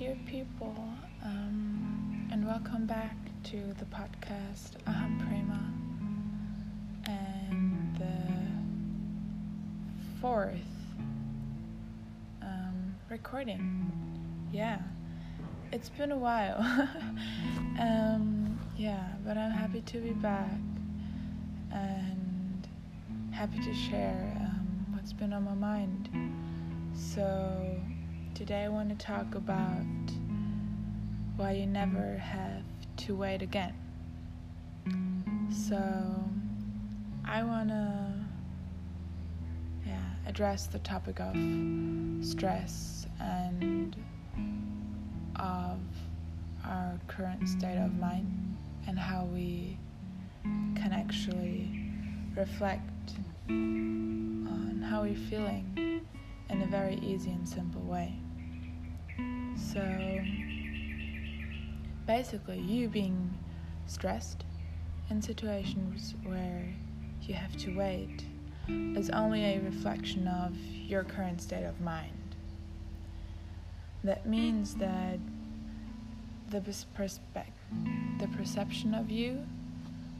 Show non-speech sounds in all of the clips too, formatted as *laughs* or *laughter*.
dear people, um, and welcome back to the podcast Aham Prema and the fourth um, recording. Yeah, it's been a while. *laughs* um, yeah, but I'm happy to be back and happy to share um, what's been on my mind. So, today I want to talk about why you never have to wait again. So, I want to yeah, address the topic of stress and of our current state of mind and how we can actually reflect on how we're feeling in a very easy and simple way. So basically, you being stressed in situations where you have to wait is only a reflection of your current state of mind. That means that the perspective, the perception of you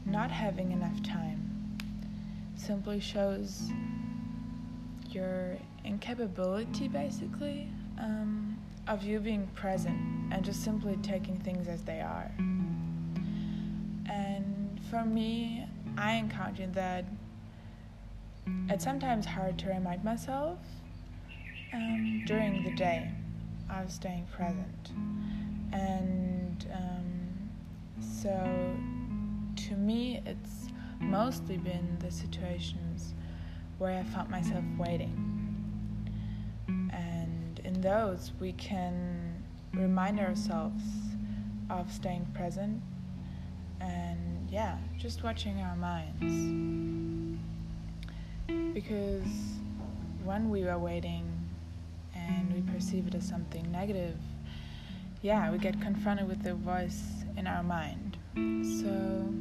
not having enough time simply shows your incapability, basically, um, of you being present and just simply taking things as they are. And for me, I encountered that it's sometimes hard to remind myself um, during the day of staying present. And um, so to me, it's mostly been the situations where I found myself waiting. Those, we can remind ourselves of staying present and, yeah, just watching our minds. Because when we are waiting and we perceive it as something negative, yeah, we get confronted with the voice in our mind. So,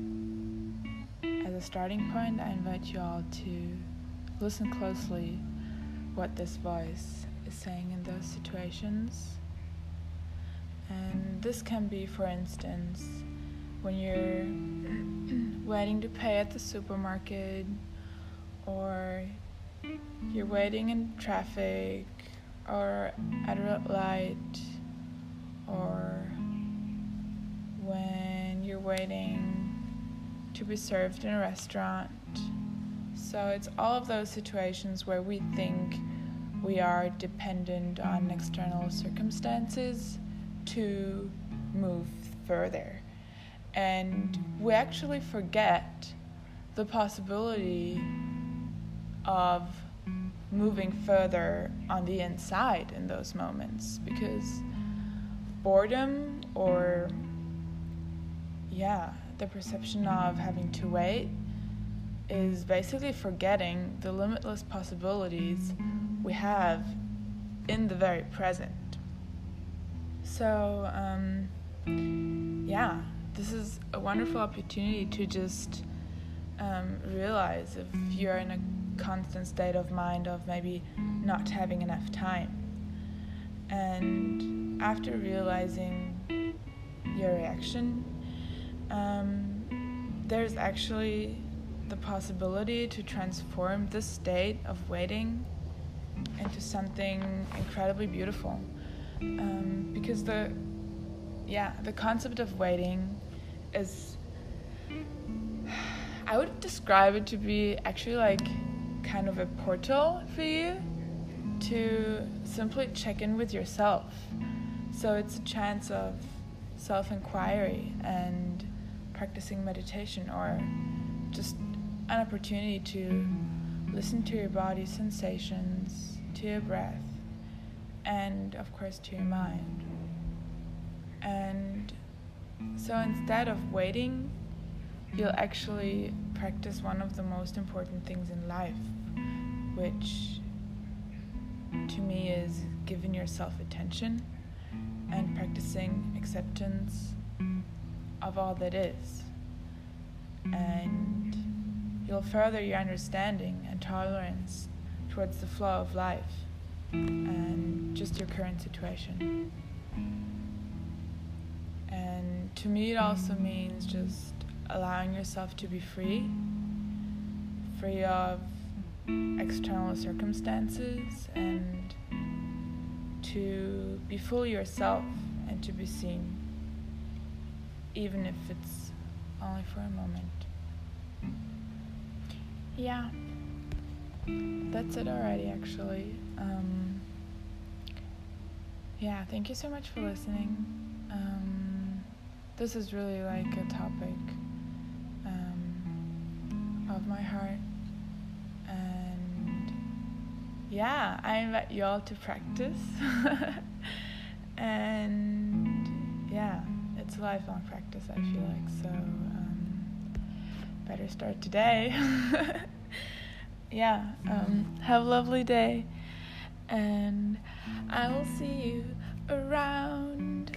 as a starting point, I invite you all to listen closely what this voice is saying in those situations. And this can be, for instance, when you're *clears throat* waiting to pay at the supermarket, or you're waiting in traffic, or at a light, or when you're waiting to be served in a restaurant. So it's all of those situations where we think we are dependent on external circumstances to move further. And we actually forget the possibility of moving further on the inside in those moments because boredom or yeah the perception of having to wait is basically forgetting the limitless possibilities we have in the very present. So, um, yeah, this is a wonderful opportunity to just um, realize if you're in a constant state of mind of maybe not having enough time. And after realizing your reaction, um, there's actually the possibility to transform this state of waiting into something incredibly beautiful. Um, because the, yeah, the concept of waiting is, I would describe it to be actually like kind of a portal for you to simply check in with yourself. So it's a chance of self inquiry and practicing meditation or just an opportunity to listen to your body's sensations, to your breath, and of course to your mind. And so instead of waiting, you'll actually practice one of the most important things in life, which to me is giving yourself attention and practicing acceptance of all that is. And you'll further your understanding and tolerance towards the flow of life and just your current situation. And to me, it also means just allowing yourself to be free, free of external circumstances, and to be fully yourself and to be seen, even if it's only for a moment. Yeah, that's it already, actually. Um, yeah, thank you so much for listening. Um, this is really like a topic um, of my heart. And yeah, I invite you all to practice. *laughs* and yeah, it's a lifelong practice, I feel like. So um, better start today. *laughs* yeah, um, have a lovely day. And I will see you around.